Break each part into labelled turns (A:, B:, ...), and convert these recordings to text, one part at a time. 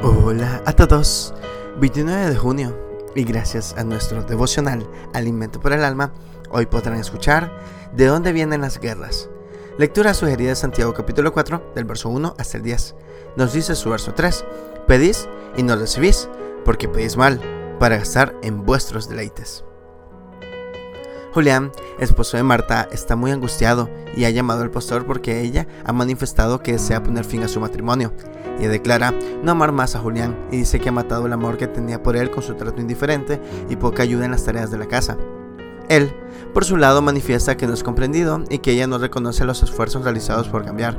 A: Hola a todos, 29 de junio y gracias a nuestro devocional Alimento por el Alma, hoy podrán escuchar ¿De dónde vienen las guerras? Lectura sugerida de Santiago capítulo 4 del verso 1 hasta el 10. Nos dice su verso 3, pedís y no recibís, porque pedís mal, para gastar en vuestros deleites. Julián, esposo de Marta, está muy angustiado y ha llamado al pastor porque ella ha manifestado que desea poner fin a su matrimonio. Y declara no amar más a Julián y dice que ha matado el amor que tenía por él con su trato indiferente y poca ayuda en las tareas de la casa. Él, por su lado, manifiesta que no es comprendido y que ella no reconoce los esfuerzos realizados por cambiar.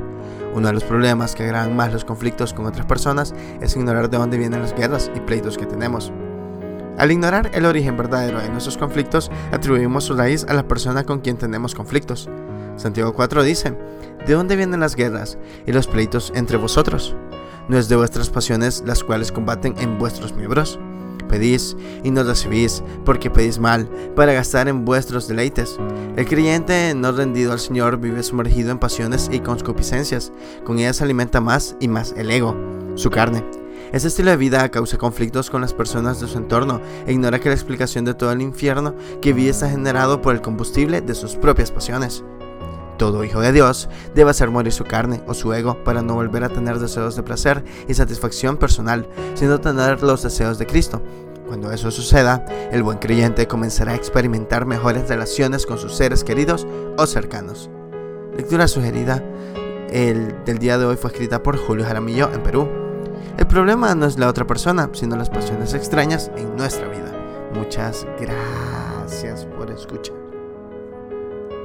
A: Uno de los problemas que agravan más los conflictos con otras personas es ignorar de dónde vienen las guerras y pleitos que tenemos. Al ignorar el origen verdadero de nuestros conflictos, atribuimos su raíz a la persona con quien tenemos conflictos. Santiago 4 dice, ¿de dónde vienen las guerras y los pleitos entre vosotros? ¿No es de vuestras pasiones las cuales combaten en vuestros miembros? Pedís y no recibís, porque pedís mal, para gastar en vuestros deleites. El creyente no rendido al Señor vive sumergido en pasiones y concupiscencias. Con ellas alimenta más y más el ego, su carne. Este estilo de vida causa conflictos con las personas de su entorno e ignora que la explicación de todo el infierno que vive está generado por el combustible de sus propias pasiones. Todo hijo de Dios debe hacer morir su carne o su ego para no volver a tener deseos de placer y satisfacción personal, sino tener los deseos de Cristo. Cuando eso suceda, el buen creyente comenzará a experimentar mejores relaciones con sus seres queridos o cercanos. Lectura sugerida el del día de hoy fue escrita por Julio Jaramillo en Perú. El problema no es la otra persona, sino las pasiones extrañas en nuestra vida. Muchas gracias por escuchar.